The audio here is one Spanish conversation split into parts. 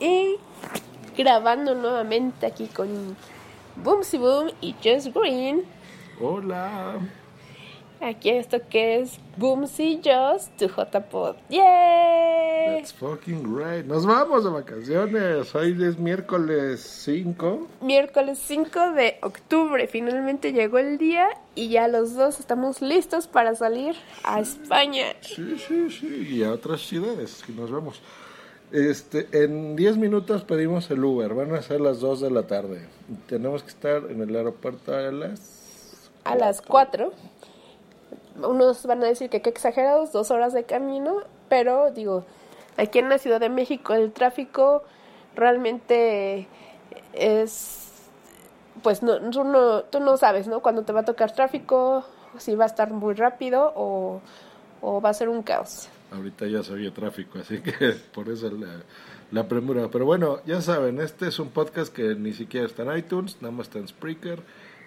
Y grabando nuevamente aquí con Boomsy Boom y Just Green. Hola. Aquí esto que es Boomsy Just tu JPod. ¡Yay! That's fucking great. Nos vamos de vacaciones. Hoy es miércoles 5. Miércoles 5 de octubre. Finalmente llegó el día y ya los dos estamos listos para salir a España. Sí, sí, sí. Y a otras ciudades. Y nos vamos. Este, en 10 minutos pedimos el Uber. Van a ser las 2 de la tarde. Tenemos que estar en el aeropuerto a las. A las 4 unos van a decir que qué exagerados, dos horas de camino, pero digo, aquí en la Ciudad de México el tráfico realmente es, pues no, tú, no, tú no sabes, ¿no? Cuando te va a tocar tráfico, si va a estar muy rápido o, o va a ser un caos. Ahorita ya se tráfico, así que por eso la, la premura. Pero bueno, ya saben, este es un podcast que ni siquiera está en iTunes, nada más está en Spreaker.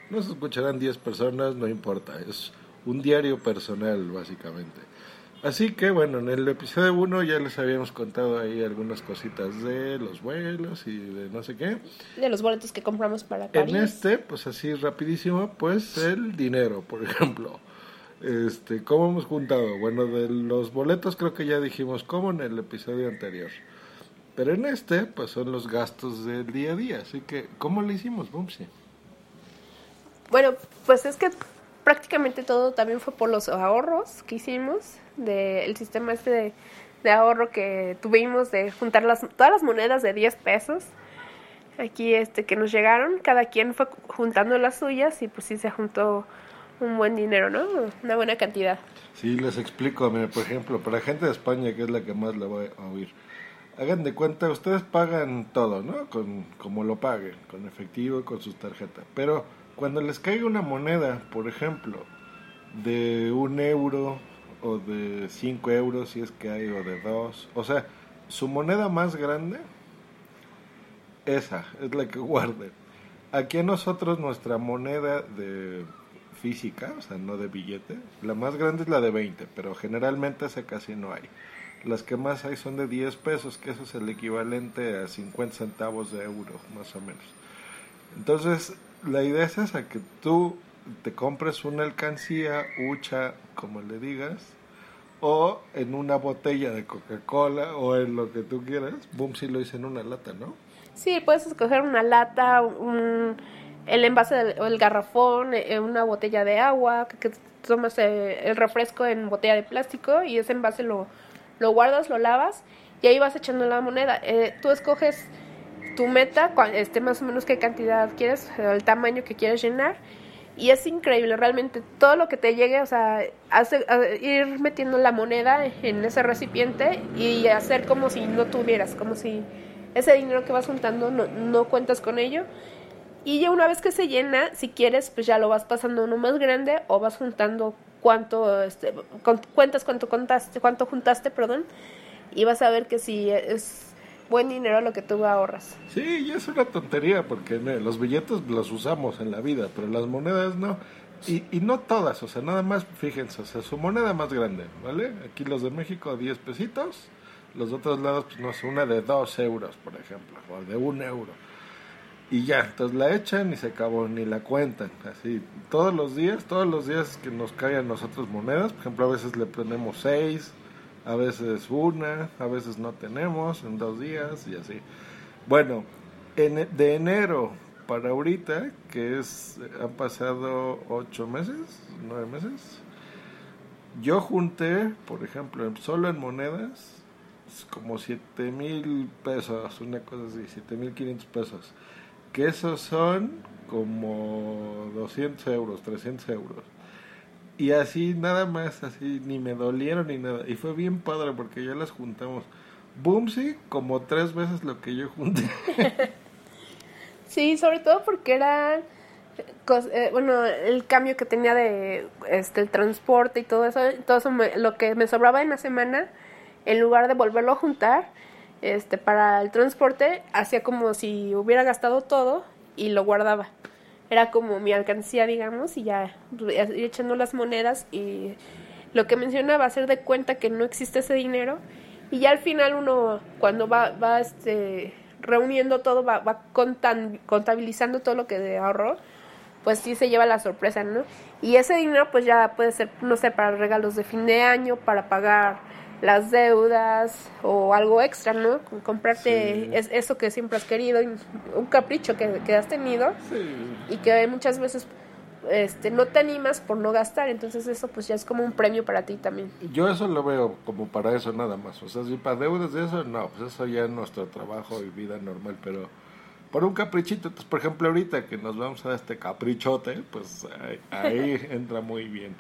Nos escucharán 10 personas, no importa. Es un diario personal, básicamente. Así que bueno, en el episodio 1 ya les habíamos contado ahí algunas cositas de los vuelos y de no sé qué. De los boletos que compramos para París. En este, pues así rapidísimo, pues el dinero, por ejemplo. Este, ¿cómo hemos juntado? Bueno, de los boletos creo que ya dijimos cómo en el episodio anterior. Pero en este, pues son los gastos del día a día. Así que, ¿cómo le hicimos, Bumsy? Bueno, pues es que prácticamente todo también fue por los ahorros que hicimos del sistema este de, ahorro que tuvimos de juntar las, todas las monedas de 10 pesos aquí este que nos llegaron. Cada quien fue juntando las suyas y pues sí se juntó un buen dinero no una buena cantidad. Sí les explico. Por ejemplo para gente de España que es la que más la voy a oír hagan de cuenta ustedes pagan todo no con como lo paguen con efectivo con sus tarjetas pero cuando les caiga una moneda, por ejemplo, de un euro o de cinco euros, si es que hay, o de dos, o sea, su moneda más grande, esa es la que guarden. Aquí a nosotros nuestra moneda de física, o sea, no de billete, la más grande es la de 20, pero generalmente esa casi no hay. Las que más hay son de 10 pesos, que eso es el equivalente a 50 centavos de euro, más o menos. Entonces, la idea es esa, que tú te compres una alcancía, hucha, como le digas, o en una botella de Coca-Cola o en lo que tú quieras. Boom, si lo hice en una lata, ¿no? Sí, puedes escoger una lata, un, el envase o el garrafón, eh, una botella de agua, que, tomas eh, el refresco en botella de plástico y ese envase lo, lo guardas, lo lavas y ahí vas echando la moneda. Eh, tú escoges tu meta, este, más o menos qué cantidad quieres, el tamaño que quieres llenar. Y es increíble, realmente todo lo que te llegue, o sea, ir metiendo la moneda en ese recipiente y hacer como si no tuvieras, como si ese dinero que vas juntando no, no cuentas con ello. Y ya una vez que se llena, si quieres, pues ya lo vas pasando uno más grande o vas juntando cuánto, este, cuentas cuánto contaste, cuánto juntaste, perdón, y vas a ver que si es buen dinero lo que tú ahorras. Sí, y es una tontería porque los billetes los usamos en la vida, pero las monedas no. Y, y no todas, o sea, nada más, fíjense, o sea, su moneda más grande, ¿vale? Aquí los de México 10 pesitos, los de otros lados, pues no sé, una de 2 euros, por ejemplo, o de 1 euro. Y ya, entonces la echan y se acabó, ni la cuentan. Así, todos los días, todos los días que nos caen nosotros monedas, por ejemplo, a veces le prendemos 6, a veces una, a veces no tenemos en dos días y así. Bueno, en, de enero para ahorita, que es, han pasado ocho meses, nueve meses, yo junté, por ejemplo, solo en monedas, como siete mil pesos, una cosa así, siete mil quinientos pesos, que esos son como 200 euros, 300 euros. Y así, nada más, así, ni me dolieron ni nada. Y fue bien padre porque ya las juntamos. Boomsy, como tres veces lo que yo junté. sí, sobre todo porque era, eh, bueno, el cambio que tenía de este transporte y todo eso, todo eso lo que me sobraba en la semana, en lugar de volverlo a juntar, este, para el transporte, hacía como si hubiera gastado todo y lo guardaba era como mi alcancía, digamos, y ya ir echando las monedas y lo que mencionaba, hacer de cuenta que no existe ese dinero Y ya al final uno, cuando va, va este, reuniendo todo, va, va contan- contabilizando todo lo que ahorró, pues sí se lleva la sorpresa, ¿no? Y ese dinero pues ya puede ser, no sé, para regalos de fin de año, para pagar las deudas o algo extra, ¿no? Comprarte Sí. es- eso que siempre has querido, un capricho que, que has tenido Sí. y que muchas veces este, no te animas por no gastar, entonces eso pues ya es como un premio para ti también. Yo eso lo veo como para eso nada más. O sea, si para deudas de eso, no, pues eso ya es nuestro trabajo y vida normal, pero por un caprichito, entonces, por ejemplo, ahorita que nos vamos a dar este caprichote, pues ahí, ahí entra muy bien.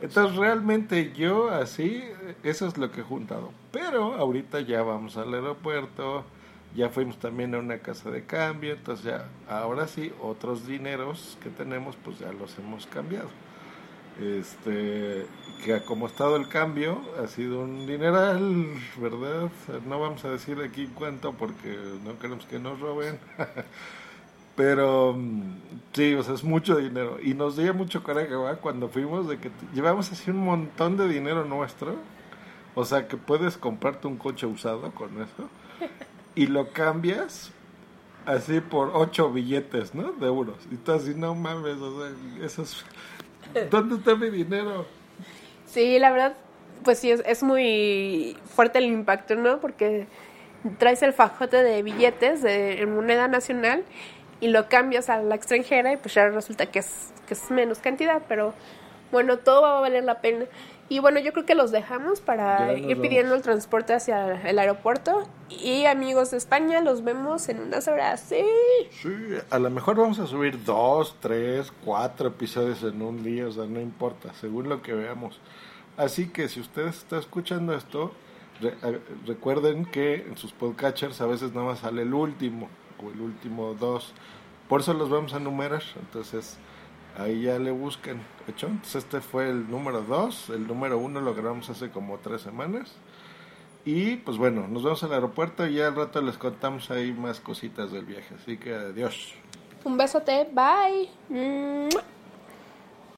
Entonces, realmente yo así, eso es lo que he juntado. Pero ahorita ya vamos al aeropuerto, ya fuimos también a una casa de cambio, entonces ya, ahora sí, otros dineros que tenemos, pues ya los hemos cambiado este que como ha estado el cambio ha sido un dineral, ¿verdad? No vamos a decir aquí cuánto porque no queremos que nos roben. Pero mm, sí, o sea, es mucho dinero. Y nos dio mucho coraje, ¿verdad? Cuando fuimos, de que llevamos así un montón de dinero nuestro. O sea, que puedes comprarte un coche usado con eso. Y lo cambias así por ocho billetes, ¿no? De euros. Y tú así, no mames, o sea, eso es... ¿Dónde está mi dinero? Sí, la verdad, pues sí, es, es muy fuerte el impacto, ¿no? Porque traes el fajote de billetes de en moneda nacional y lo cambias a la extranjera y pues ya resulta que es, que es menos cantidad, pero bueno, todo va a valer la pena. Y bueno, yo creo que los dejamos para ir vamos. pidiendo el transporte hacia el aeropuerto. Y amigos de España, los vemos en unas horas. Sí. Sí, a lo mejor vamos a subir dos, tres, cuatro episodios en un día, o sea, no importa, según lo que veamos. Así que si usted está escuchando esto, re- recuerden que en sus podcatchers a veces nada más sale el último el último dos. Por eso los vamos a numerar, entonces ahí ya le buscan. Entonces este fue el número dos, el número uno lo grabamos hace como tres semanas. Y pues bueno, nos vemos al aeropuerto y ya al rato les contamos ahí más cositas del viaje. Así que adiós. Un besote. Bye. Mua.